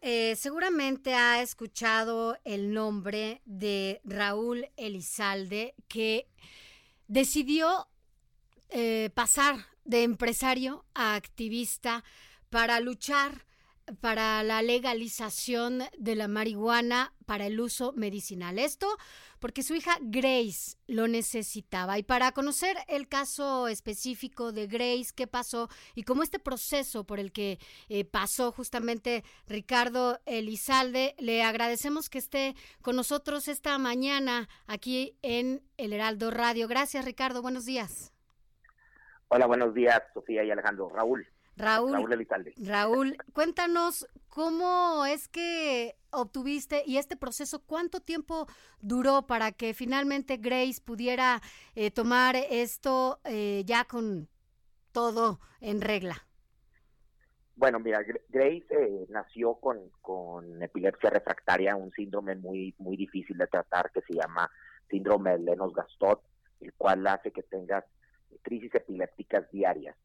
eh, seguramente ha escuchado el nombre de Raúl Elizalde, que decidió eh, pasar de empresario a activista para luchar para la legalización de la marihuana para el uso medicinal. Esto porque su hija Grace lo necesitaba. Y para conocer el caso específico de Grace, qué pasó y cómo este proceso por el que eh, pasó justamente Ricardo Elizalde, le agradecemos que esté con nosotros esta mañana aquí en El Heraldo Radio. Gracias, Ricardo. Buenos días. Hola, buenos días, Sofía y Alejandro. Raúl. Raúl, Raúl Elizalde. Raúl, cuéntanos cómo es que obtuviste y este proceso, cuánto tiempo duró para que finalmente Grace pudiera eh, tomar esto eh, ya con todo en regla. Bueno, mira, Grace eh, nació con, con epilepsia refractaria, un síndrome muy, muy difícil de tratar que se llama síndrome de Lennox-Gastaut, el cual hace que tengas crisis epilépticas diarias.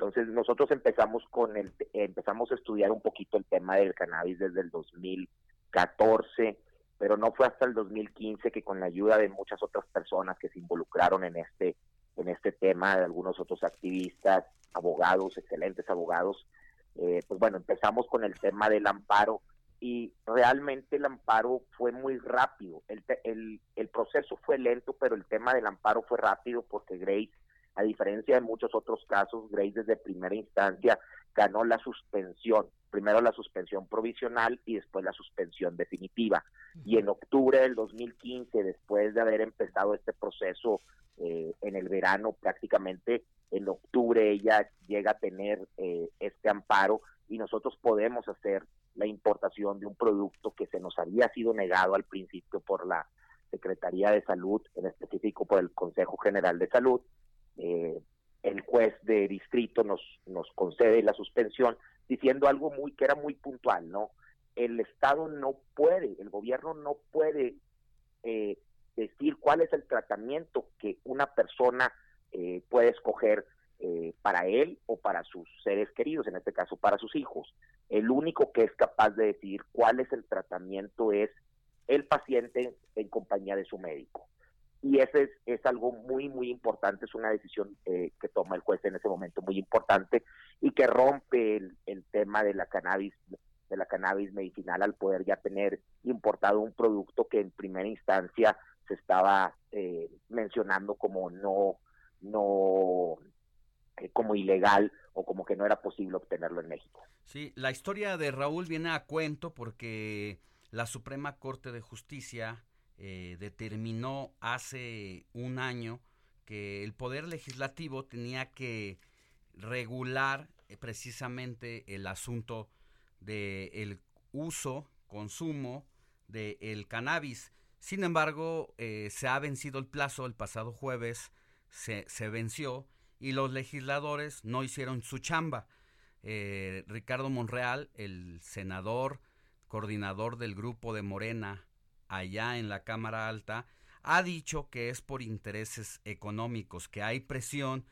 Entonces nosotros empezamos con el empezamos a estudiar un poquito el tema del cannabis desde el 2014, pero no fue hasta el 2015 que con la ayuda de muchas otras personas que se involucraron en este en este tema, de algunos otros activistas, abogados, excelentes abogados, eh, pues bueno, empezamos con el tema del amparo y realmente el amparo fue muy rápido. El, el, el proceso fue lento, pero el tema del amparo fue rápido porque Grace a diferencia de muchos otros casos, Grace desde primera instancia ganó la suspensión, primero la suspensión provisional y después la suspensión definitiva. Y en octubre del 2015, después de haber empezado este proceso eh, en el verano, prácticamente en octubre ella llega a tener eh, este amparo y nosotros podemos hacer la importación de un producto que se nos había sido negado al principio por la Secretaría de Salud, en específico por el Consejo General de Salud, eh, el juez de distrito nos, nos concede la suspensión diciendo algo muy que era muy puntual, ¿no? El Estado no puede, el gobierno no puede eh, decir cuál es el tratamiento que una persona eh, puede escoger para él o para sus seres queridos, en este caso para sus hijos. El único que es capaz de decir cuál es el tratamiento es el paciente en compañía de su médico y ese es, algo muy, muy importante, es una decisión eh, que toma el juez en ese momento muy importante y que rompe el, el, tema de la cannabis de la cannabis medicinal al poder ya tener importado un producto que en primera instancia se estaba eh, mencionando como no no eh, como ilegal o como que no era posible obtenerlo en México. Sí, la historia de Raúl viene a cuento porque la Suprema Corte de Justicia eh, determinó hace un año que el Poder Legislativo tenía que regular eh, precisamente el asunto del el uso, consumo del el cannabis. Sin embargo, eh, se ha vencido el plazo, el pasado jueves se venció y los legisladores no hicieron su chamba. Ricardo Monreal, el senador, coordinador del grupo de Morena allá en la Cámara Alta, ha dicho que es por intereses económicos, que hay presión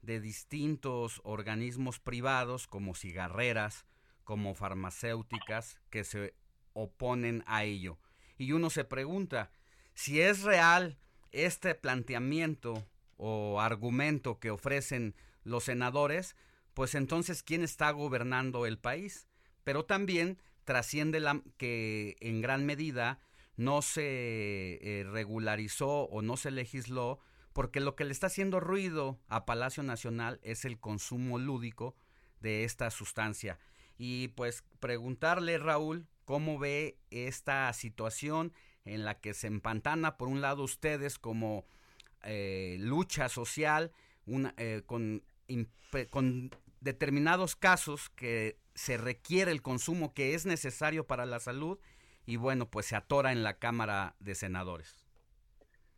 de distintos organismos privados como cigarreras, como farmacéuticas, que se oponen a ello. Y uno se pregunta, si es real este planteamiento o argumento que ofrecen los senadores, pues entonces ¿quién está gobernando el país? Pero también trasciende la, que en gran medida no se eh, regularizó o no se legisló porque lo que le está haciendo ruido a Palacio Nacional es el consumo lúdico de esta sustancia. Y pues preguntarle, Raúl, cómo ve esta situación en la que se empantana, por un lado, ustedes como eh, lucha social, eh, con determinados casos que se requiere el consumo que es necesario para la salud y bueno, pues se atora en la Cámara de Senadores.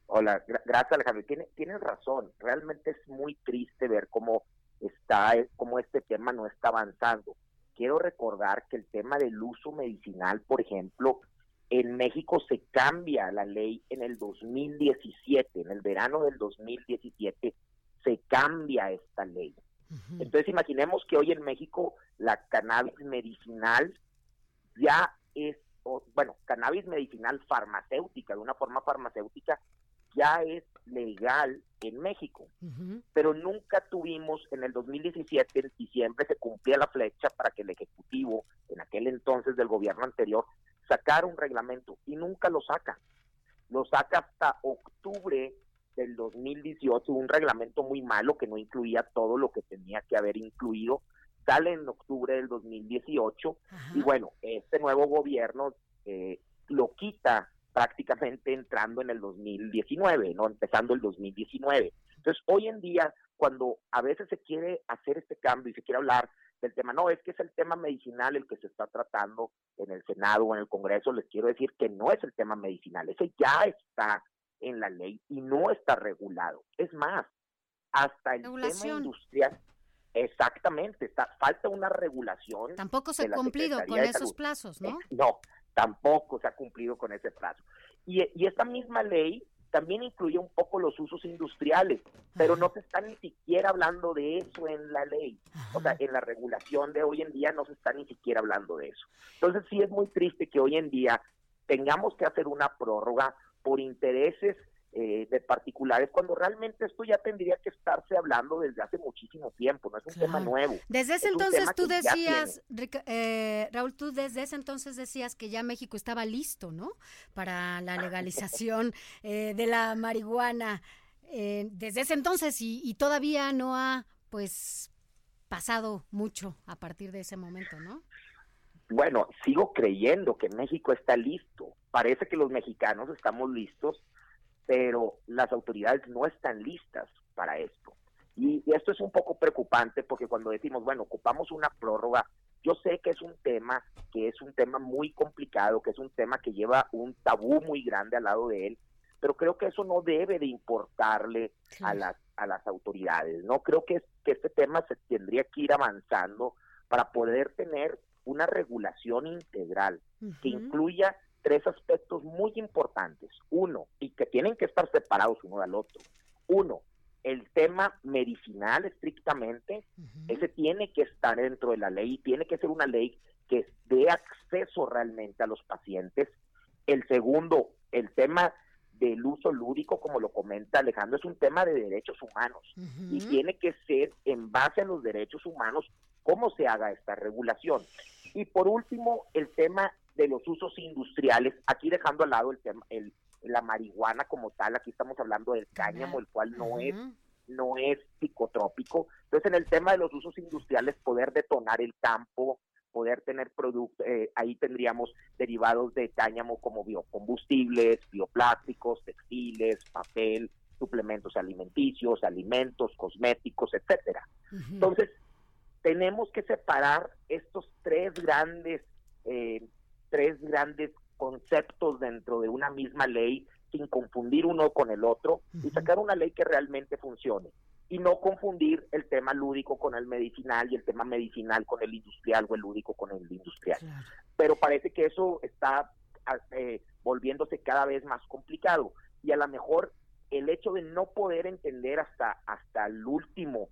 Hola, gracias Alejandro. Tiene, tienes razón, realmente es muy triste ver cómo está, cómo este tema no está avanzando. Quiero recordar que el tema del uso medicinal, por ejemplo, en México se cambia la ley en el 2017, en el verano del 2017 se cambia esta ley. Entonces imaginemos que hoy en México la cannabis medicinal ya es, bueno, cannabis medicinal farmacéutica, de una forma farmacéutica, ya es legal en México. Pero nunca tuvimos en el 2017, en diciembre, se cumplía la flecha para que el Ejecutivo, en aquel entonces del gobierno anterior, sacara un reglamento y nunca lo saca. Lo saca hasta octubre del 2018, un reglamento muy malo que no incluía todo lo que tenía que haber incluido. Sale en octubre del 2018 y bueno, este nuevo gobierno eh, lo quita prácticamente entrando en el 2019, ¿no? Empezando el 2019. Entonces, hoy en día, cuando a veces se quiere hacer este cambio y se quiere hablar del tema, no, es que es el tema medicinal el que se está tratando en el Senado o en el Congreso, les quiero decir que no es el tema medicinal, ese ya está en la ley y no está regulado. Es más, hasta el tema industrial, exactamente, está, falta una regulación. Tampoco se ha cumplido con esos plazos, ¿no? no, tampoco se ha cumplido con ese plazo. Y, esta misma ley también incluye un poco los usos industriales, pero no se está ni siquiera hablando de eso en la ley. O sea, en la regulación de hoy en día no se está ni siquiera hablando de eso. Entonces sí es muy triste que hoy en día tengamos que hacer una prórroga por intereses eh, de particulares, cuando realmente esto ya tendría que estarse hablando desde hace muchísimo tiempo, no es un tema nuevo. Desde ese entonces tú decías, eh, Raúl, tú desde ese entonces decías que ya México estaba listo, ¿no? Para la legalización eh, de la marihuana. desde ese entonces y, y todavía no ha, pues, pasado mucho a partir de ese momento, ¿no? Bueno, sigo creyendo que México está listo. Parece que los mexicanos estamos listos pero las autoridades no están listas para esto. Y, esto es un poco preocupante porque cuando decimos, bueno, ocupamos una prórroga, yo sé que es un tema que es un tema muy complicado, que es un tema que lleva un tabú muy grande al lado de él, pero creo que eso no debe de importarle a las a las autoridades. No creo que, que este tema se tendría que ir avanzando para poder tener una regulación integral que incluya tres aspectos muy importantes. Uno, y que tienen que estar separados uno del otro. Uno, el tema medicinal estrictamente, ese tiene que estar dentro de la ley y tiene que ser una ley que dé acceso realmente a los pacientes. El segundo, el tema del uso lúdico, como lo comenta Alejandro, es un tema de derechos humanos y tiene que ser en base a los derechos humanos cómo se haga esta regulación. Y por último, el tema de los usos industriales, aquí dejando al lado el tema, el, la marihuana como tal, aquí estamos hablando del cáñamo, el cual no es no es psicotrópico. Entonces, en el tema de los usos industriales, poder detonar el campo, poder tener productos, eh, ahí tendríamos derivados de cáñamo como biocombustibles, bioplásticos, textiles, papel, suplementos alimenticios, alimentos, cosméticos, etcétera. Entonces, tenemos que separar estos tres grandes eh, tres grandes conceptos dentro de una misma ley sin confundir uno con el otro y sacar una ley que realmente funcione y no confundir el tema lúdico con el medicinal y el tema medicinal con el industrial o el lúdico con el industrial. Pero parece que eso está eh, volviéndose cada vez más complicado y a lo mejor el hecho de no poder entender hasta hasta el último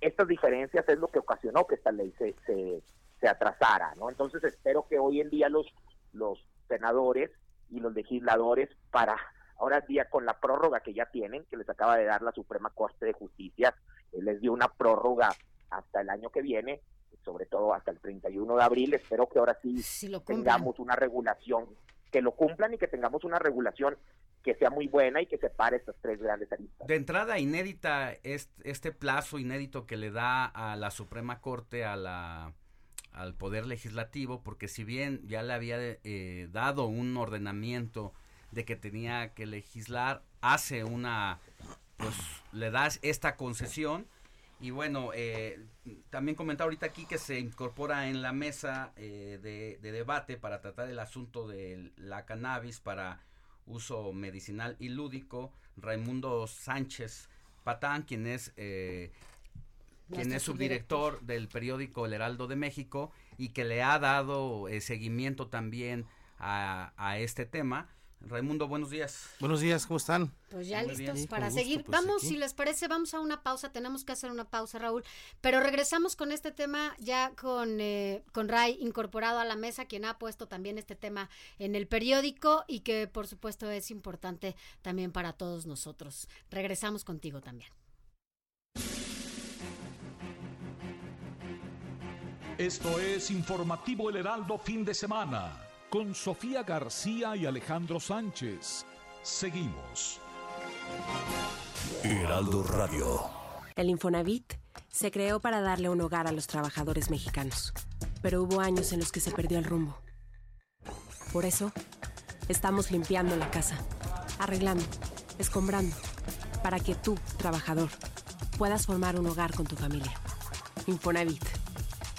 estas diferencias es lo que ocasionó que esta ley se, se, se atrasara, ¿no? Entonces espero que hoy en día los, los senadores y los legisladores para ahora día con la prórroga que ya tienen, que les acaba de dar la Suprema Corte de Justicia, eh, les dio una prórroga hasta el año que viene, sobre todo hasta el 31 de abril, espero que ahora sí, tengamos una regulación, que lo cumplan y que tengamos una regulación que sea muy buena y que separe estas tres grandes aristas. De entrada, inédita este plazo inédito que le da a la Suprema Corte a la al Poder Legislativo, porque si bien ya le había eh, dado un ordenamiento de que tenía que legislar, hace una, pues le das esta concesión. Y bueno, eh, también comentar ahorita aquí que se incorpora en la mesa eh, de, de, debate para tratar el asunto de la cannabis para uso medicinal y lúdico, Raimundo Sánchez Patán, quien es eh, quien es subdirector del periódico El Heraldo de México y que le ha dado eh, seguimiento también a, a, este tema. Raimundo, buenos días. Buenos días, ¿cómo están? Pues ya listos para seguir. Pues vamos, si les parece, vamos a una pausa. Tenemos que hacer una pausa, Raúl. Pero regresamos con este tema ya con, eh, con Ray incorporado a la mesa, quien ha puesto también este tema en el periódico y que por supuesto es importante también para todos nosotros. Regresamos contigo también. Esto es Informativo El Heraldo Fin de Semana con Sofía García y Alejandro Sánchez. Seguimos. Heraldo Radio. El Infonavit se creó para darle un hogar a los trabajadores mexicanos, pero hubo años en los que se perdió el rumbo. Por eso, estamos limpiando la casa, arreglando, escombrando, para que tú, trabajador, puedas formar un hogar con tu familia. Infonavit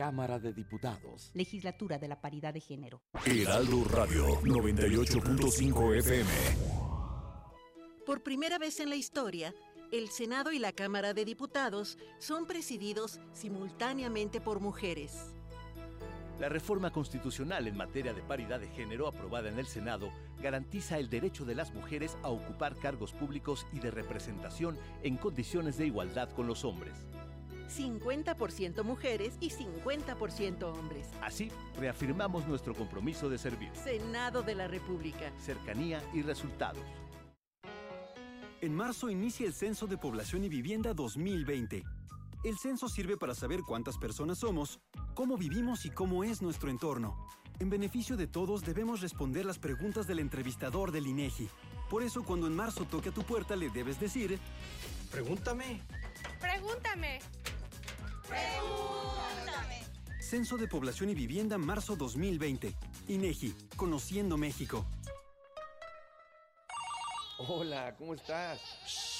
Cámara de Diputados. Legislatura de la Paridad de Género. Heraldo Radio 98.5 FM. Por primera vez en la historia, el Senado y la Cámara de Diputados son presididos simultáneamente por mujeres. La reforma constitucional en materia de paridad de género aprobada en el Senado garantiza el derecho de las mujeres a ocupar cargos públicos y de representación en condiciones de igualdad con los hombres. 50% mujeres y 50% hombres. Así, reafirmamos nuestro compromiso de servir. Senado de la República. Cercanía y resultados. En marzo inicia el Censo de Población y Vivienda 2020. El censo sirve para saber cuántas personas somos, cómo vivimos y cómo es nuestro entorno. En beneficio de todos debemos responder las preguntas del entrevistador del INEGI. Por eso cuando en marzo toque a tu puerta le debes decir, pregúntame. Pregúntame. Pregúntame. Censo de Población y Vivienda marzo 2020. INEGI, Conociendo México. Hola, ¿cómo estás?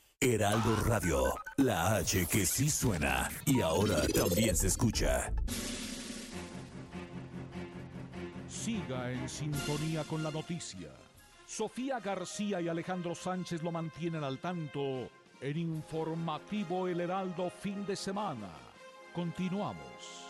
Heraldo Radio, la H que sí suena y ahora también se escucha. Siga en sintonía con la noticia. Sofía García y Alejandro Sánchez lo mantienen al tanto en Informativo El Heraldo fin de semana. Continuamos.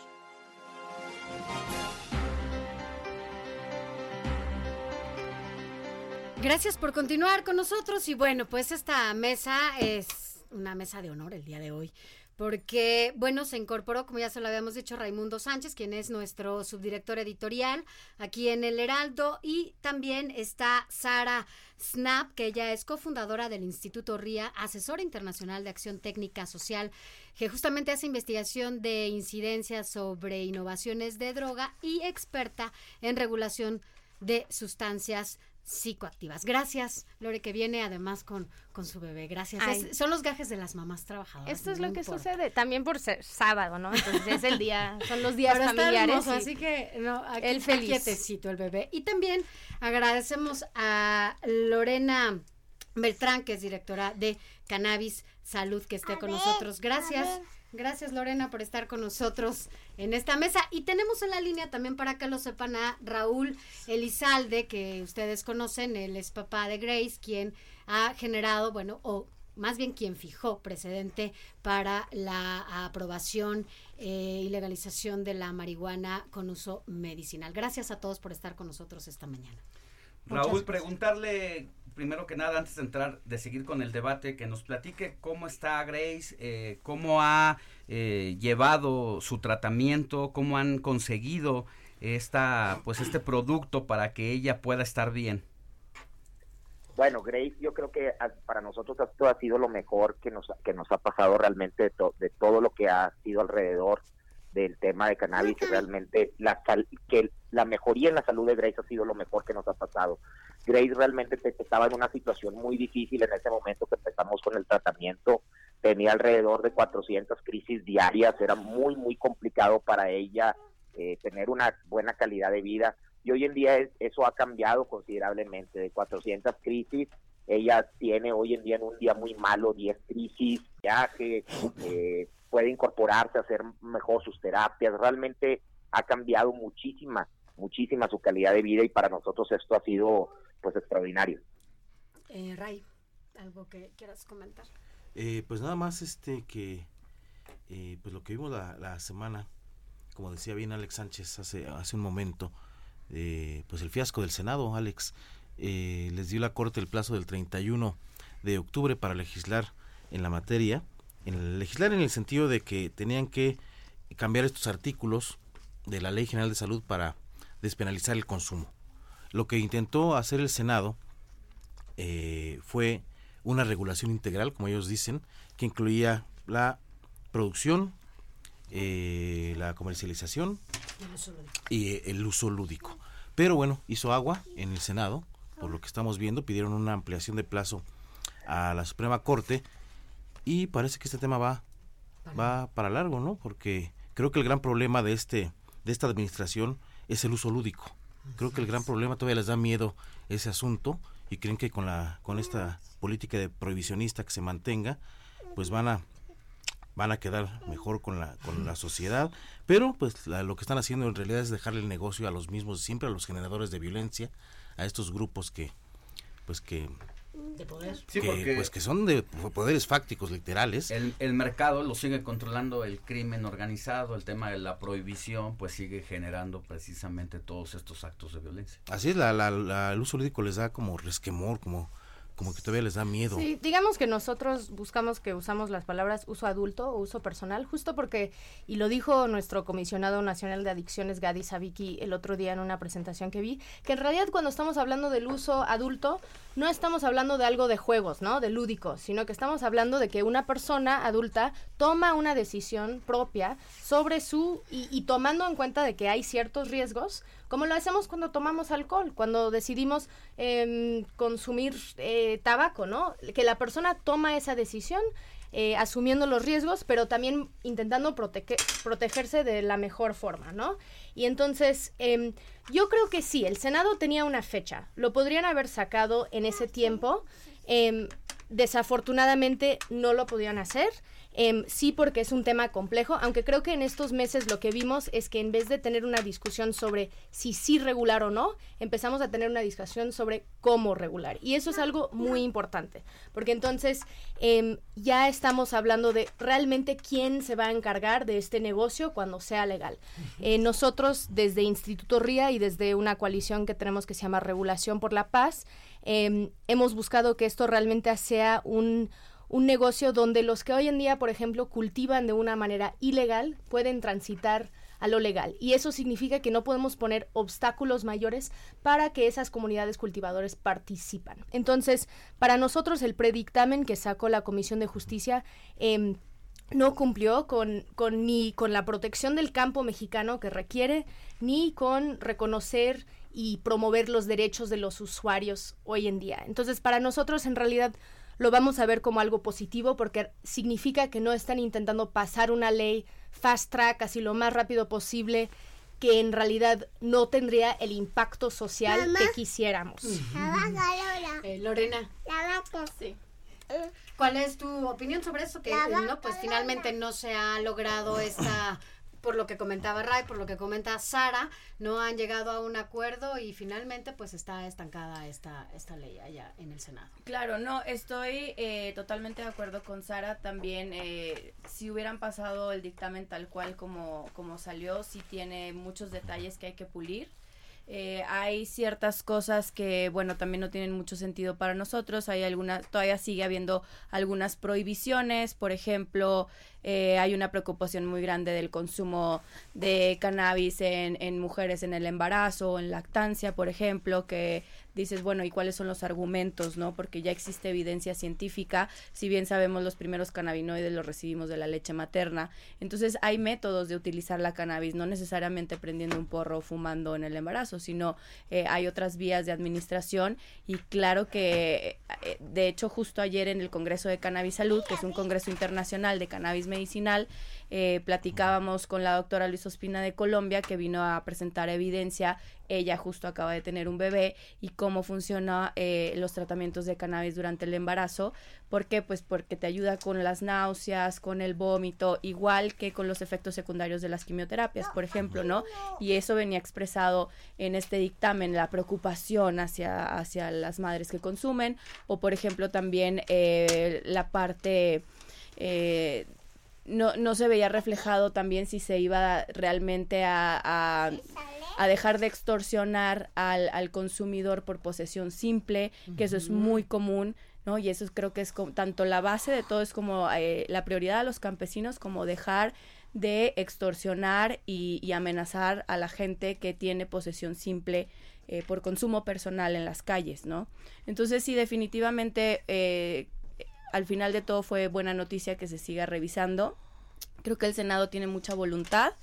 Gracias por continuar con nosotros. Y bueno, pues esta mesa es una mesa de honor el día de hoy, porque, bueno, se incorporó, como ya se lo habíamos dicho, Raimundo Sánchez, quien es nuestro subdirector editorial aquí en El Heraldo, y también está Sara Snap, que ella es cofundadora del Instituto RIA, asesora internacional de acción técnica social, que justamente hace investigación de incidencias sobre innovaciones de droga y experta en regulación de sustancias psicoactivas. Gracias, Lore, que viene además con, con su bebé. Gracias. Es- son los gajes de las mamás trabajadoras. Esto es no lo que importa. sucede también por ser sábado, ¿no? Entonces es el día, son los días Pero está familiares. hermoso, y- así que no, aquí feliz. quietecito el bebé. Y también agradecemos a Lorena Beltrán, que es directora de Cannabis Salud, que esté con nosotros. Gracias. Gracias Lorena por estar con nosotros en esta mesa. Y tenemos en la línea también para que lo sepan a Raúl Elizalde, que ustedes conocen, él es papá de Grace, quien ha generado, bueno, o más bien quien fijó precedente para la aprobación eh, y legalización de la marihuana con uso medicinal. Gracias a todos por estar con nosotros esta mañana. Raúl, preguntarle primero que nada, antes de entrar, de seguir con el debate, que nos platique cómo está Grace, eh, cómo ha eh, llevado su tratamiento, cómo han conseguido esta, pues este producto para que ella pueda estar bien. Bueno, Grace, yo creo que ah, para nosotros esto ha sido lo mejor que nos, que nos ha pasado realmente de, to- de todo lo que ha sido alrededor del tema de cannabis y realmente la que la mejoría en la salud de Grace ha sido lo mejor que nos ha pasado. Grace realmente te- estaba en una situación muy difícil en ese momento que empezamos con el tratamiento. Tenía alrededor de 400 crisis diarias, era muy, muy complicado para ella eh, tener una buena calidad de vida. Y hoy en día es- eso ha cambiado considerablemente, de 400 crisis, ella tiene hoy en día en un día muy malo 10 crisis, que eh, puede incorporarse, hacer mejor sus terapias, realmente ha cambiado muchísima, muchísima su calidad de vida y para nosotros esto ha sido pues extraordinario. Eh, Ray, algo que quieras comentar. Eh, pues nada más este que eh, pues lo que vimos la, la semana, como decía bien Alex Sánchez hace, hace un momento, eh, pues el fiasco del Senado, Alex, eh, les dio la Corte el plazo del 31 de octubre para legislar en la materia, en legislar en el sentido de que tenían que cambiar estos artículos de la Ley General de Salud para despenalizar el consumo. Lo que intentó hacer el Senado eh, fue una regulación integral, como ellos dicen, que incluía la producción, eh, la comercialización y eh, el uso lúdico. Pero bueno, hizo agua en el Senado, por lo que estamos viendo, pidieron una ampliación de plazo a la Suprema Corte y parece que este tema va va para largo, ¿no? Porque creo que el gran problema de este de esta administración es el uso lúdico. Creo que el gran problema todavía les da miedo ese asunto y creen que con la con esta política de prohibicionista que se mantenga, pues van a van a quedar mejor con la con la sociedad, pero pues la- lo que están haciendo en realidad es dejarle el negocio a los mismos, siempre a los generadores de violencia, a estos grupos que pues que De poder. Sí, que, porque- pues que son de poderes fácticos literales. El, el mercado lo sigue controlando el crimen organizado, el tema de la prohibición, pues sigue generando precisamente todos estos actos de violencia. Así es, la, la- la- el uso lúdico les da como resquemor, como, como que todavía les da miedo. Sí, digamos que nosotros buscamos que usamos las palabras uso adulto o uso personal, justo porque, y lo dijo nuestro comisionado nacional de adicciones, Gadi Sabiki, el otro día en una presentación que vi, que en realidad cuando estamos hablando del uso adulto, no estamos hablando de algo de juegos, ¿no? De lúdico, sino que estamos hablando de que una persona adulta toma una decisión propia sobre su, y, y tomando en cuenta de que hay ciertos riesgos, como lo hacemos cuando tomamos alcohol, cuando decidimos em, consumir eh, tabaco, ¿no? Que la persona toma esa decisión eh, asumiendo los riesgos, pero también intentando protege- protegerse de la mejor forma, ¿no? Y entonces, em, yo creo que sí, el Senado tenía una fecha, lo podrían haber sacado en ese tiempo, em, desafortunadamente no lo pudieron hacer. Em, sí, porque es un tema complejo, aunque creo que en estos meses lo que vimos es que en vez de tener una discusión sobre si sí regular o no, empezamos a tener una discusión sobre cómo regular. Y eso es algo muy importante, porque entonces em, ya estamos hablando de realmente quién se va a encargar de este negocio cuando sea legal. Eh, nosotros desde Instituto RIA y desde una coalición que tenemos que se llama Regulación por la Paz, em, hemos buscado que esto realmente sea un un negocio donde los que hoy en día, por ejemplo, cultivan de una manera ilegal pueden transitar a lo legal. Y eso significa que no podemos poner obstáculos mayores para que esas comunidades cultivadores participan. Entonces, para nosotros el predictamen que sacó la Comisión de Justicia em, no cumplió con, con, ni con la protección del campo mexicano que requiere, ni con reconocer y promover los derechos de los usuarios hoy en día. Entonces, para nosotros en realidad lo vamos a ver como algo positivo porque significa que no están intentando pasar una ley fast track así lo más rápido posible que en realidad no tendría el impacto social que quisiéramos. Eh, Lorena. Sí. ¿Cuál es tu opinión sobre eso? Que no, pues finalmente no se ha logrado esta por lo que comentaba Ray, por lo que comenta Sara, no han llegado a un acuerdo y finalmente pues está estancada esta, esta ley allá en el Senado. Claro, no, estoy eh, totalmente de acuerdo con Sara también. Eh, si hubieran pasado el dictamen tal cual como, como salió, sí tiene muchos detalles que hay que pulir. Eh, hay ciertas cosas que, bueno, también no tienen mucho sentido para nosotros. Hay algunas, todavía sigue habiendo algunas prohibiciones. Por ejemplo, eh, hay una preocupación muy grande del consumo de cannabis en, en mujeres en el embarazo o en lactancia, por ejemplo, que dices, bueno, ¿y cuáles son los argumentos, no? Porque ya existe evidencia científica, si bien sabemos los primeros cannabinoides los recibimos de la leche materna, entonces hay métodos de utilizar la cannabis, no necesariamente prendiendo un porro o fumando en el embarazo, sino eh, hay otras vías de administración y claro que, eh, de hecho, justo ayer en el Congreso de Cannabis Salud, que es un congreso internacional de cannabis medicinal, eh, platicábamos con la doctora Luis Ospina de Colombia, que vino a presentar evidencia. Ella justo acaba de tener un bebé y cómo funciona eh, los tratamientos de cannabis durante el embarazo. ¿Por qué? Pues porque te ayuda con las náuseas, con el vómito, igual que con los efectos secundarios de las quimioterapias, por ejemplo, ¿no? Y eso venía expresado en este dictamen, la preocupación hacia, hacia las madres que consumen, o por ejemplo también eh, la parte eh, no, no se veía reflejado también si se iba realmente a, a, dejar de extorsionar al, al, consumidor por posesión simple, que eso es muy común, ¿no? Y eso creo que es tanto la base de todo, es como eh, la prioridad a los campesinos, como dejar de extorsionar y, y amenazar a la gente que tiene posesión simple eh, por consumo personal en las calles, ¿no? Entonces sí, definitivamente... Eh, al final de todo fue buena noticia que se siga revisando. Creo que el Senado tiene mucha voluntad,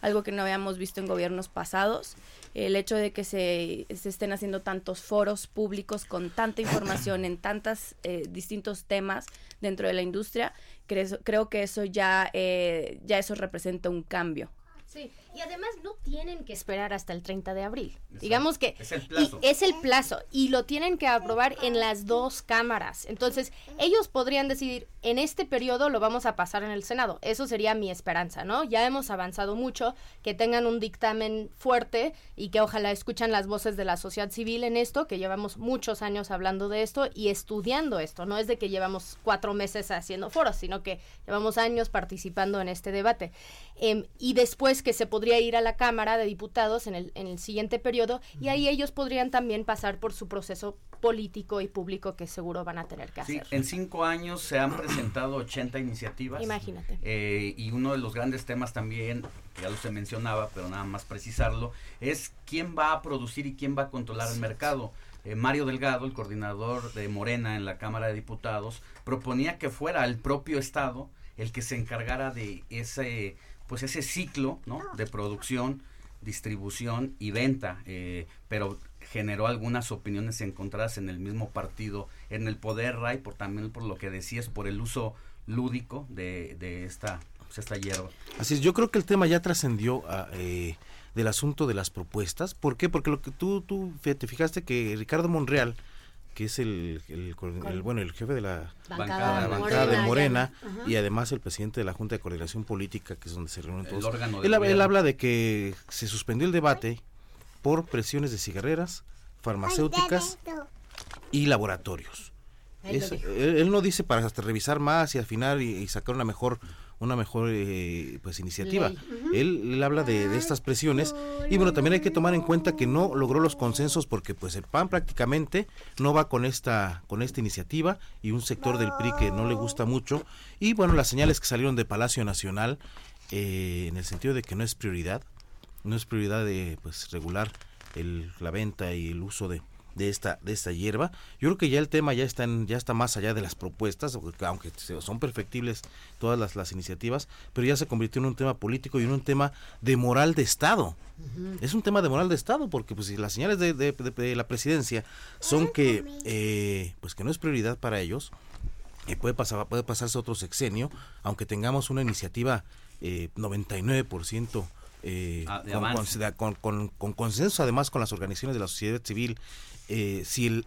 algo que no habíamos visto en gobiernos pasados. El hecho de que se, se estén haciendo tantos foros públicos con tanta información en tantos eh, distintos temas dentro de la industria, creo, creo que eso ya, eh, ya eso representa un cambio. Sí, y además no tienen que esperar hasta el 30 de abril. Digamos que es el plazo. Y es el plazo y lo tienen que aprobar en las dos cámaras. Entonces, ellos podrían decidir, en este periodo lo vamos a pasar en el Senado. Eso sería mi esperanza, ¿no? Ya hemos avanzado mucho, que tengan un dictamen fuerte y que ojalá escuchan las voces de la sociedad civil en esto, que llevamos muchos años hablando de esto y estudiando esto. No es de que llevamos cuatro meses haciendo foros, sino que llevamos años participando en este debate. Eh, y después que se podría ir a la Cámara de Diputados en el, en el siguiente periodo y ahí ellos podrían también pasar por su proceso político y público que seguro van a tener que sí, hacer. En cinco años se han presentado 80 iniciativas. Imagínate. Eh, y uno de los grandes temas también, que ya lo se mencionaba, pero nada más precisarlo, es quién va a producir y quién va a controlar el mercado. Eh, Mario Delgado, el coordinador de Morena en la Cámara de Diputados, proponía que fuera el propio Estado el que se encargara de ese pues ese ciclo de producción, distribución y venta, eh, pero generó algunas opiniones encontradas en el mismo partido, en el poder, Ray, por también por lo que decías, por el uso lúdico de, de esta, pues, esta hierba. Así es, yo creo que el tema ya trascendió eh, del asunto de las propuestas. ¿Por qué? Porque lo que tú, tú te fijaste que Ricardo Monreal, que es el, el, el, bueno el jefe de la bancada, la bancada de Morena, y además el presidente de la Junta de Coordinación Política, que es donde se reúnen todos. Él, él, habla de que se suspendió el debate por presiones de cigarreras, farmacéuticas y laboratorios. Él, es, él, él, no dice para hasta revisar más y al final y, y, sacar una mejor una mejor eh, pues iniciativa. Él, él habla de, de estas presiones y bueno, también hay que tomar en cuenta que no logró los consensos porque pues el PAN prácticamente no va con esta con esta iniciativa y un sector del PRI que no le gusta mucho. Y bueno, las señales que salieron de Palacio Nacional eh, en el sentido de que no es prioridad, no es prioridad de pues regular el, la venta y el uso de, de esta de esta hierba. Yo creo que ya el tema ya está en- ya está más allá de las propuestas, porque aunque se- son perfectibles todas las, las iniciativas, pero ya se convirtió en un tema político y en un tema de moral de Estado. Es un tema de moral de Estado, porque pues si las señales de, de- de- de la presidencia son que eh, pues que no es prioridad para ellos, y puede pasar puede pasarse otro sexenio, aunque tengamos una iniciativa eh, 99% eh, Ah, con- con- con consenso además con las organizaciones de la sociedad civil, eh, si el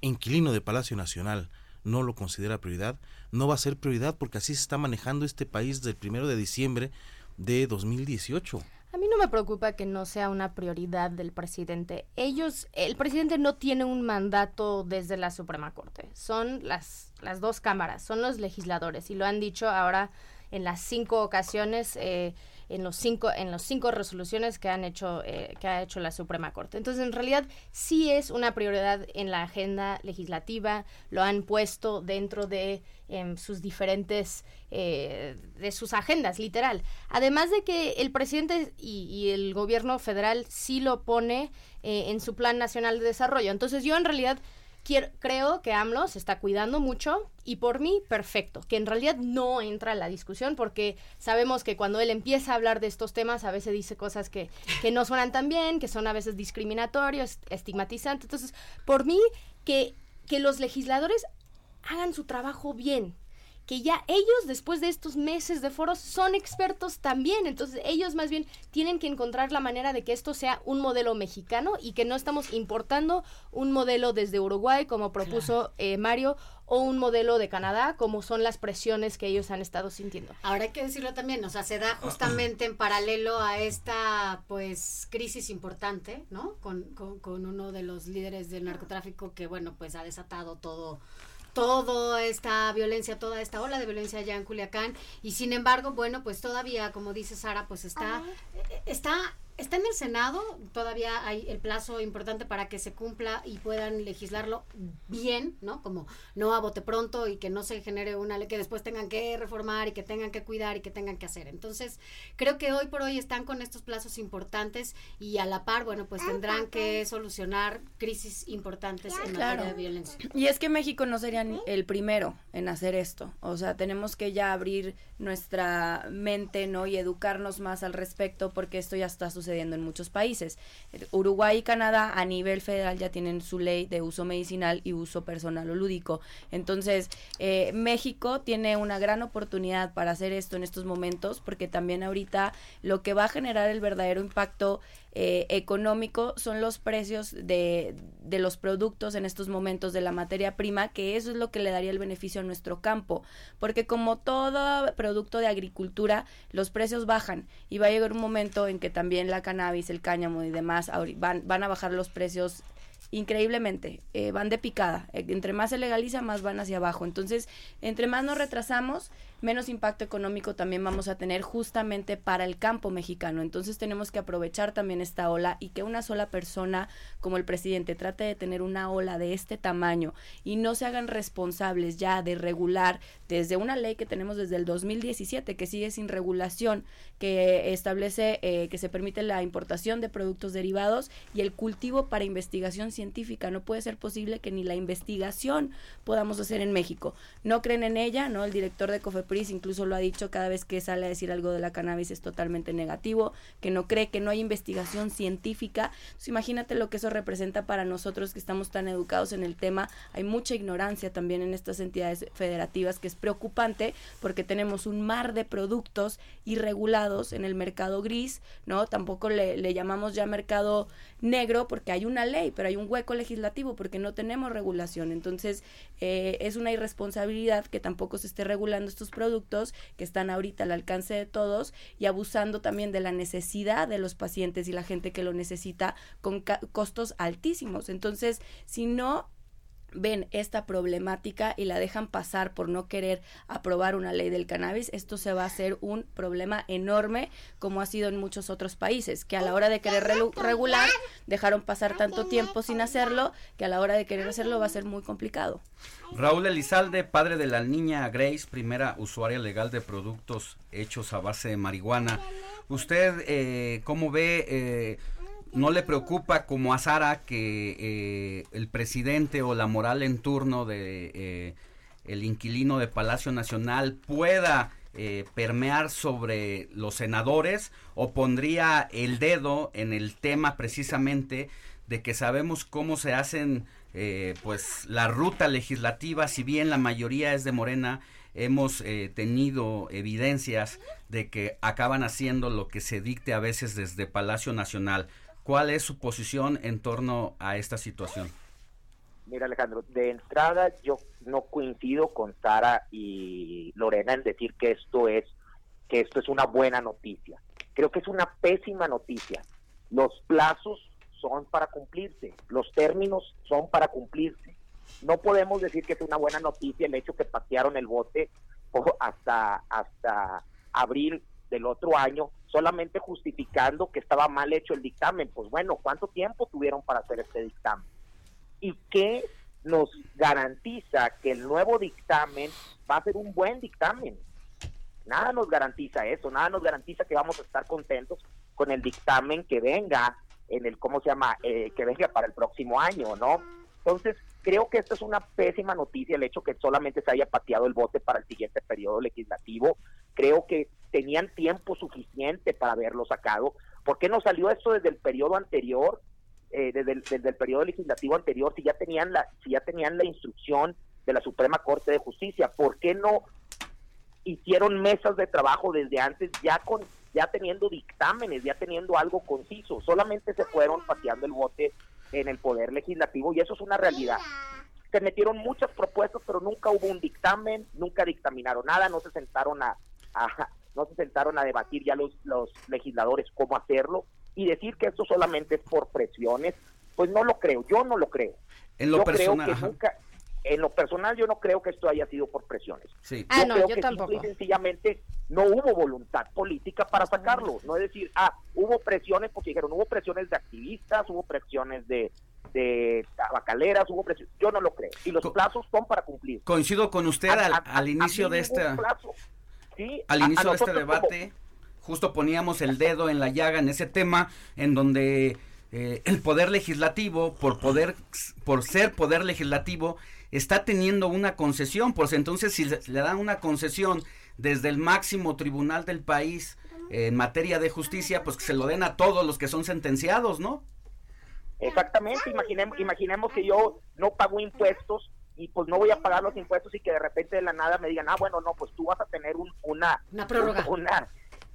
inquilino de Palacio Nacional no lo considera prioridad, no va a ser prioridad porque así se está manejando este país del primero de diciembre de 2018. A mí no me preocupa que no sea una prioridad del presidente. Ellos, el presidente no tiene un mandato desde la Suprema Corte. Son las, las dos cámaras, son los legisladores y lo han dicho ahora en las cinco ocasiones, eh, en los cinco, en los cinco resoluciones que han hecho, eh, que ha hecho la Suprema Corte. Entonces, en realidad, sí es una prioridad en la agenda legislativa. Lo han puesto dentro de em, sus diferentes eh, de sus agendas, literal. Además de que el presidente y, y el gobierno federal sí lo pone eh, en su plan nacional de desarrollo. Entonces yo en realidad quiero, creo que AMLO se está cuidando mucho y por mí perfecto, que en realidad no entra a la discusión porque sabemos que cuando él empieza a hablar de estos temas a veces dice cosas que, que no suenan tan bien, que son a veces discriminatorios, estigmatizantes. Entonces, por mí que, que los legisladores hagan su trabajo bien. Que ya ellos, después de estos meses de foros, son expertos también. Entonces, ellos más bien tienen que encontrar la manera de que esto sea un modelo mexicano y que no estamos importando un modelo desde Uruguay, como propuso eh, Mario, o un modelo de Canadá, como son las presiones que ellos han estado sintiendo. Ahora hay que decirlo también, o sea, se da justamente en paralelo a esta, pues, crisis importante, ¿no? Con, con, con uno de los líderes del narcotráfico que, bueno, pues ha desatado todo toda esta violencia, toda esta ola de violencia allá en Culiacán. Y sin embargo, bueno, pues todavía, como dice Sara, pues está, eh, está, está en el Senado, todavía hay el plazo importante para que se cumpla y puedan legislarlo bien, ¿no? Como no a bote pronto y que no se genere una ley que después tengan que reformar y que tengan que cuidar y que tengan que hacer. Entonces, creo que hoy por hoy están con estos plazos importantes y a la par, bueno, pues tendrán que solucionar crisis importantes en Claro. materia de violencia. Y es que México no sería el primero en hacer esto. O sea, tenemos que ya abrir nuestra mente, ¿no? Y educarnos más al respecto porque esto ya está sucediendo en muchos países. Eh, Uruguay y Canadá a nivel federal ya tienen su ley de uso medicinal y uso personal o lúdico. Entonces, eh, México tiene una gran oportunidad para hacer esto en estos momentos porque también ahorita lo que va a generar el verdadero impacto eh, económico son los precios de, de los productos en estos momentos de la materia prima, que eso es lo que le daría el beneficio a nuestro campo, porque como todo producto de agricultura, los precios bajan y va a llegar un momento en que también la cannabis, el cáñamo y demás van, van a bajar los precios increíblemente, eh, van de picada. Eh, entre más se legaliza, más van hacia abajo. Entonces, entre más nos retrasamos, menos impacto económico también vamos a tener justamente para el campo mexicano. Entonces, tenemos que aprovechar también esta ola y que una sola persona como el presidente trate de tener una ola de este tamaño y no se hagan responsables ya de regular desde una ley que tenemos desde el 2017 que sigue sin regulación, que establece eh, que se permite la importación de productos derivados y el cultivo para investigación científica. No puede ser posible que ni la investigación podamos hacer en México. No creen en ella, ¿no? El director de Cofepris incluso lo ha dicho cada vez que sale a decir algo de la cannabis es totalmente negativo, que no cree que no hay investigación científica. Imagínate lo que eso representa para nosotros que estamos tan educados en el tema. Hay mucha ignorancia también en estas entidades federativas que es preocupante porque tenemos un mar de productos irregulados en el mercado gris, ¿no? Tampoco le, le llamamos ya mercado negro porque hay una ley, pero hay un hueco legislativo porque no tenemos regulación. Entonces, eh, es una irresponsabilidad que tampoco se esté regulando estos productos que están ahorita al alcance de todos y abusando también de la necesidad de los pacientes y la gente que lo necesita con costos altísimos. Entonces, si no ven esta problemática y la dejan pasar por no querer aprobar una ley del cannabis, esto se va a hacer un problema enorme como ha sido en muchos otros países, que a la hora de querer regular dejaron pasar tanto tiempo sin hacerlo, que a la hora de querer hacerlo va a ser muy complicado. Raúl Elizalde, padre de la niña Grace, primera usuaria legal de productos hechos a base de marihuana. ¿Usted eh, cómo ve... Eh, no le preocupa como a Sara que eh, el presidente o la moral en turno de eh, el inquilino de Palacio Nacional pueda eh, permear sobre los senadores o pondría el dedo en el tema precisamente de que sabemos cómo se hacen pues la ruta legislativa si bien la mayoría es de Morena hemos tenido evidencias de que acaban haciendo lo que se dicte a veces desde Palacio Nacional ¿Cuál es su posición en torno a esta situación? Mira Alejandro, de entrada yo no coincido con Sara y Lorena en decir que esto es que esto es una buena noticia. Creo que es una pésima noticia. Los plazos son para cumplirse, los términos son para cumplirse. No podemos decir que es una buena noticia el hecho que patearon el bote hasta hasta abril del otro año solamente justificando que estaba mal hecho el dictamen. Pues bueno, ¿cuánto tiempo tuvieron para hacer este dictamen? ¿Y qué nos garantiza que el nuevo dictamen va a ser un buen dictamen? Nada nos garantiza eso, nada nos garantiza que vamos a estar contentos con el dictamen que venga en el, ¿cómo se llama? Eh, que venga para el próximo año, ¿no? Entonces, creo que esto es una pésima noticia, el hecho que solamente se haya pateado el bote para el siguiente periodo legislativo. Creo que tenían tiempo suficiente para haberlo sacado. ¿Por qué no salió esto desde el periodo anterior, eh, desde, el, periodo legislativo anterior, si ya tenían la, si ya tenían la instrucción de la Suprema Corte de Justicia? ¿Por qué no hicieron mesas de trabajo desde antes ya con ya teniendo dictámenes, ya teniendo algo conciso? Solamente se fueron pateando el bote en el poder legislativo y eso es una realidad. Se metieron muchas propuestas, pero nunca hubo un dictamen, nunca dictaminaron nada, no se sentaron a, no se sentaron a debatir ya los, los legisladores cómo hacerlo y decir que esto solamente es por presiones, pues no lo creo, yo no lo creo. En lo personal, creo que nunca, en lo personal yo no creo que esto haya sido por presiones. Sí. Ah, no, creo yo que tampoco. simple y sencillamente no hubo voluntad política para sacarlo. No es decir, ah, hubo presiones, porque dijeron, hubo presiones de activistas, hubo presiones de, de tabacaleras, hubo presiones. Yo no lo creo. Y los plazos son para cumplir. Coincido con usted A- al, al este mí de. Sí, al a- a inicio de este como- debate, justo poníamos el dedo en la llaga en ese tema, en donde eh, el poder legislativo, por poder, por ser poder legislativo, está teniendo una concesión. Pues entonces, si le le dan una concesión desde el máximo tribunal del país en materia de justicia, pues que se lo den a todos los que son sentenciados, ¿no? Exactamente, imaginemos, imaginemos que yo no pago impuestos y pues no voy a pagar los impuestos y que de repente de la nada me digan, ah, bueno, no, pues tú vas a tener un, una, Una prórroga. Una,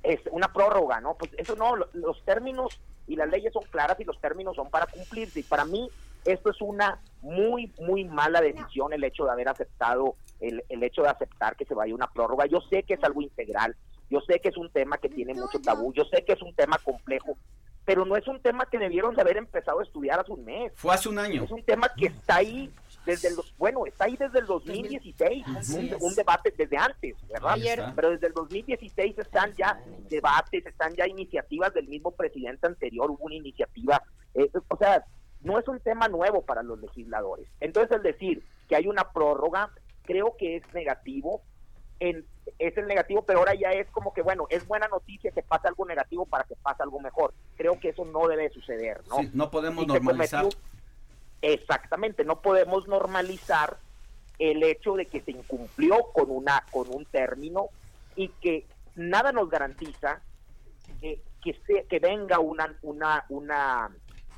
es, una prórroga, ¿no? Pues eso no, lo- los términos y las leyes son claras y los términos son para cumplirse. Y para mí esto es una muy, muy mala decisión el hecho de haber aceptado, el, el hecho de aceptar que se vaya una prórroga. Yo sé que es algo integral, yo sé que es un tema que tiene mucho tabú, yo sé que es un tema complejo, pero no es un tema que debieron de haber empezado a estudiar hace un mes. Fue hace un año. Es un tema que está ahí desde los, bueno, está ahí desde el 2016, Así un, un debate desde antes, ¿verdad? Pero desde el 2016 están ya debates, están ya iniciativas del mismo presidente anterior, hubo una iniciativa, eh, o sea, no es un tema nuevo para los legisladores. Entonces, el decir que hay una prórroga, creo que es negativo, en, es el negativo, pero ahora ya es como que, bueno, es buena noticia que pase algo negativo para que pase algo mejor. Creo que eso no debe suceder, ¿no? Sí, no podemos normalizar. cometió- exactamente, no podemos normalizar el hecho de que se incumplió con una con un término y que nada nos garantiza que, que, se- que venga una una una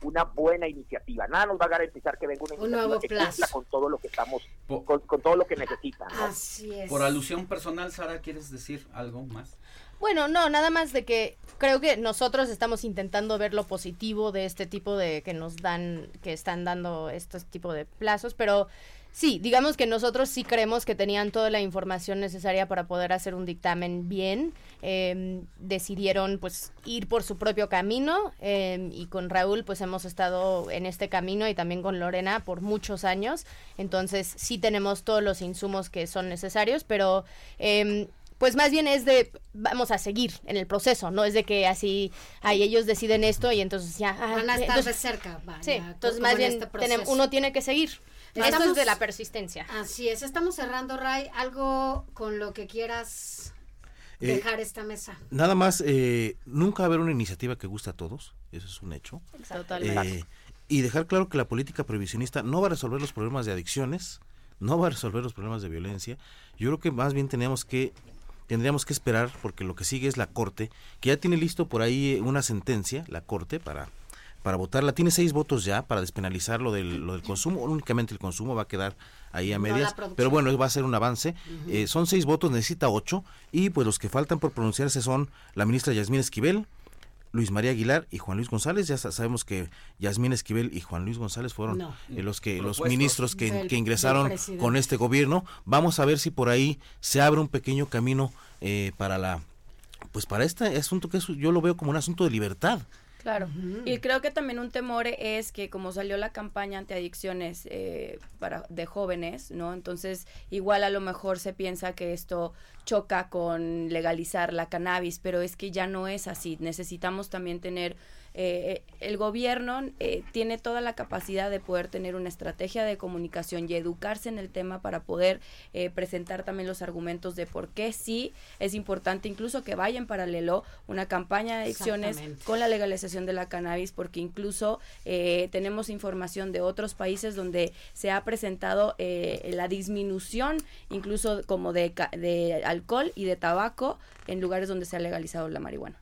una buena iniciativa. Nada nos va a garantizar que venga una Un iniciativa nuevo que plazo. cumpla con todo lo que estamos con, con todo lo que necesitan. ¿no? Así es. Por alusión personal, Sara, ¿quieres decir algo más? Bueno, no, nada más de que creo que nosotros estamos intentando ver lo positivo de este tipo de que nos dan, que están dando estos tipo de plazos, pero sí, digamos que nosotros sí creemos que tenían toda la información necesaria para poder hacer un dictamen bien. Eh, decidieron pues ir por su propio camino eh, y con Raúl pues hemos estado en este camino y también con Lorena por muchos años. Entonces sí tenemos todos los insumos que son necesarios, pero... Eh, pues más bien es de vamos a seguir en el proceso, no es de que así ahí ellos deciden esto y entonces ya ah, van a estar entonces, de cerca. Sí, entonces más bien este tenemos, uno tiene que seguir. Estamos, Esto es de la persistencia. Así es, estamos cerrando, Ray, algo con lo que quieras eh, dejar esta mesa. Nada más, eh, nunca va a haber una iniciativa que guste a todos, eso es un hecho. Totalmente. Eh, y dejar claro que la política previsionista no va a resolver los problemas de adicciones, no va a resolver los problemas de violencia. Yo creo que más bien tenemos que tendríamos que esperar porque lo que sigue es la Corte, que ya tiene listo por ahí una sentencia, la Corte, para, para votarla. Tiene seis votos ya para despenalizar lo del, lo del consumo, únicamente el consumo va a quedar ahí a medias, pero bueno, va a ser un avance. eh, son seis votos, necesita ocho, y pues los que faltan por pronunciarse son la ministra Yasmín Esquivel, Luis María Aguilar y Juan Luis González. Ya sabemos que Yasmín Esquivel y Juan Luis González fueron No. eh, los que los ministros que, Del- que ingresaron con este gobierno. Vamos a ver si por ahí se abre un pequeño camino eh, para la pues para este asunto que es- yo lo veo como un asunto de libertad. Claro. Y creo que también un temor es que como salió la campaña antiadicciones eh, para de jóvenes, ¿no? Entonces igual a lo mejor se piensa que esto choca con legalizar la cannabis, pero es que ya no es así. Necesitamos también tener eh, el gobierno eh, tiene toda la capacidad de poder tener una estrategia de comunicación y educarse en el tema para poder eh, presentar también los argumentos de por qué sí es importante incluso que vaya en paralelo una campaña de adicciones con la legalización de la cannabis porque incluso eh, tenemos información de otros países donde se ha presentado eh, la disminución incluso como de, de alcohol y de tabaco en lugares donde se ha legalizado la marihuana.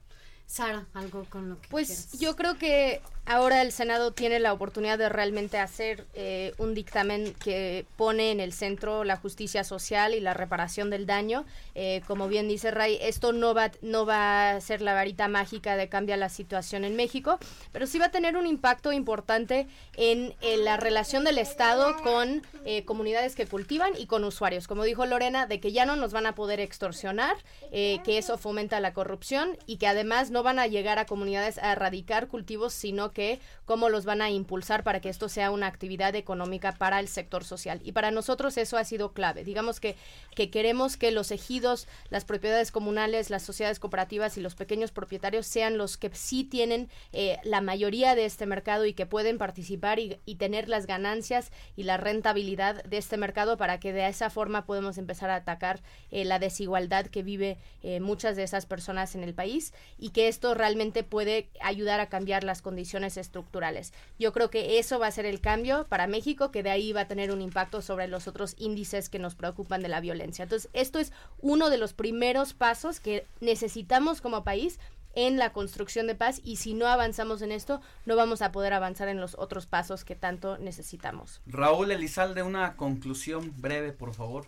Sara, algo con lo que Pues quieras. yo creo que ahora el Senado tiene la oportunidad de realmente hacer eh, un dictamen que pone en el centro la justicia social y la reparación del daño. Eh, como bien dice Ray, esto no va, no va a ser la varita mágica de cambiar la situación en México, pero sí va a tener un impacto importante en, en la relación del Estado con eh, comunidades que cultivan y con usuarios. Como dijo Lorena, de que ya no nos van a poder extorsionar, eh, que eso fomenta la corrupción y que además no van a llegar a comunidades a erradicar cultivos, sino que cómo los van a impulsar para que esto sea una actividad económica para el sector social. Y para nosotros eso ha sido clave. Digamos que, que queremos que los ejidos, las propiedades comunales, las sociedades cooperativas y los pequeños propietarios sean los que sí tienen eh, la mayoría de este mercado y que pueden participar y, y tener las ganancias y la rentabilidad de este mercado para que de esa forma podemos empezar a atacar eh, la desigualdad que vive eh, muchas de esas personas en el país y que esto realmente puede ayudar a cambiar las condiciones estructurales. Yo creo que eso va a ser el cambio para México, que de ahí va a tener un impacto sobre los otros índices que nos preocupan de la violencia. Entonces, esto es uno de los primeros pasos que necesitamos como país en la construcción de paz y si no avanzamos en esto, no vamos a poder avanzar en los otros pasos que tanto necesitamos. Raúl Elizalde, una conclusión breve, por favor.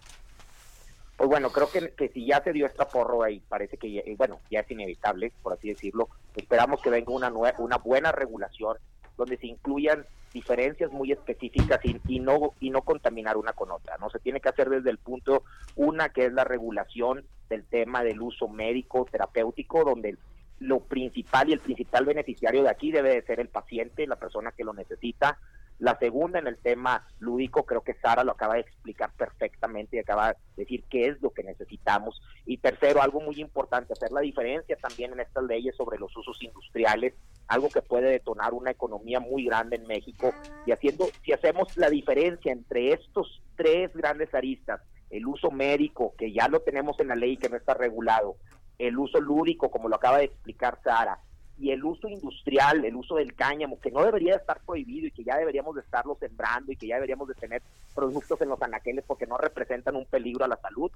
Pues bueno, creo que, si ya se dio esta porro ahí, parece que, ya- eh, bueno, ya es inevitable, por así decirlo. Esperamos que venga una, nue- una buena regulación donde se incluyan diferencias muy específicas y, y no y no contaminar una con otra. No se tiene que hacer desde el punto una que es la regulación del tema del uso médico terapéutico, donde lo principal y el principal beneficiario de aquí debe de ser el paciente, la persona que lo necesita. La segunda en el tema lúdico, creo que Sara lo acaba de explicar perfectamente y acaba de decir qué es lo que necesitamos. Y tercero, algo muy importante, hacer la diferencia también en estas leyes sobre los usos industriales, algo que puede detonar una economía muy grande en México. Y haciendo, si hacemos la diferencia entre estos tres grandes aristas, el uso médico, que ya lo tenemos en la ley y que no está regulado, el uso lúdico, como lo acaba de explicar Sara, y el uso industrial, el uso del cáñamo, que no debería estar prohibido y que ya deberíamos de estarlo sembrando y que ya deberíamos de tener productos en los anaqueles porque no representan un peligro a la salud.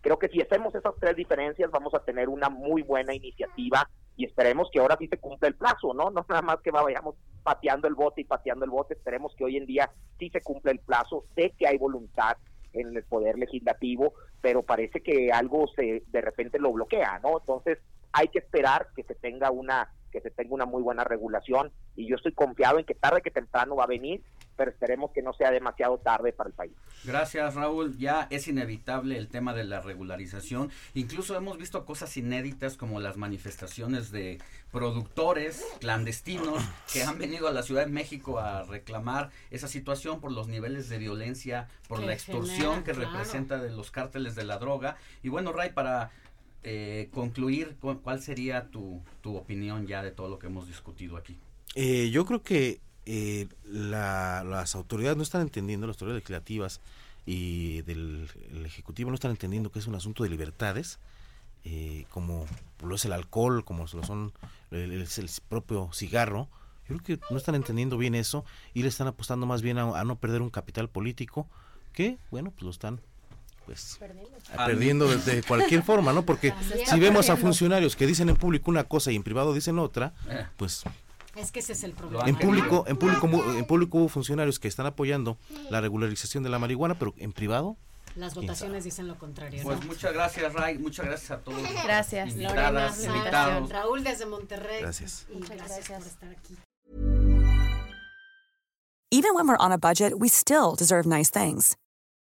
Creo que si hacemos esas tres diferencias vamos a tener una muy buena iniciativa y esperemos que ahora sí se cumpla el plazo, ¿no? No nada más que vayamos pateando el bote y pateando el bote, esperemos que hoy en día sí se cumpla el plazo, sé que hay voluntad en el poder legislativo, pero parece que algo se de repente lo bloquea, ¿no? Entonces, hay que esperar que se tenga una que se tenga una muy buena regulación y yo estoy confiado en que tarde que temprano va a venir pero esperemos que no sea demasiado tarde para el país. Gracias, Raúl. Ya es inevitable el tema de la regularización. Incluso hemos visto cosas inéditas como las manifestaciones de productores clandestinos que han venido a la Ciudad de México a reclamar esa situación por los niveles de violencia, por Que la extorsión genera, que claro. representa de los cárteles de la droga. Y bueno, Ray, para eh, concluir, cu- ¿cuál sería tu, tu opinión ya de todo lo que hemos discutido aquí? Eh, yo creo que eh, la- las autoridades no están entendiendo, las autoridades legislativas y del el Ejecutivo no están entendiendo que es un asunto de libertades, eh, como lo es el alcohol, como lo son el, propio cigarro. Yo creo que no están entendiendo bien eso y le están apostando más bien a no perder un capital político que, bueno, pues lo están pues Perdiendo. de, de cualquier forma, ¿no? Porque También. si vemos a funcionarios que dicen en público una cosa y en privado dicen otra, Eh. pues Es que ese es el problema. en público, en público, en público hubo funcionarios que están apoyando la regularización de la marihuana, pero en privado Las ¿Quién votaciones dicen lo contrario. Pues ¿no? muchas gracias, Ray. Muchas gracias a todos. Gracias. Lorena, invitados. Raúl desde Monterrey. Gracias. Y gracias, por estar aquí. Even when we're on a budget, we still deserve nice things.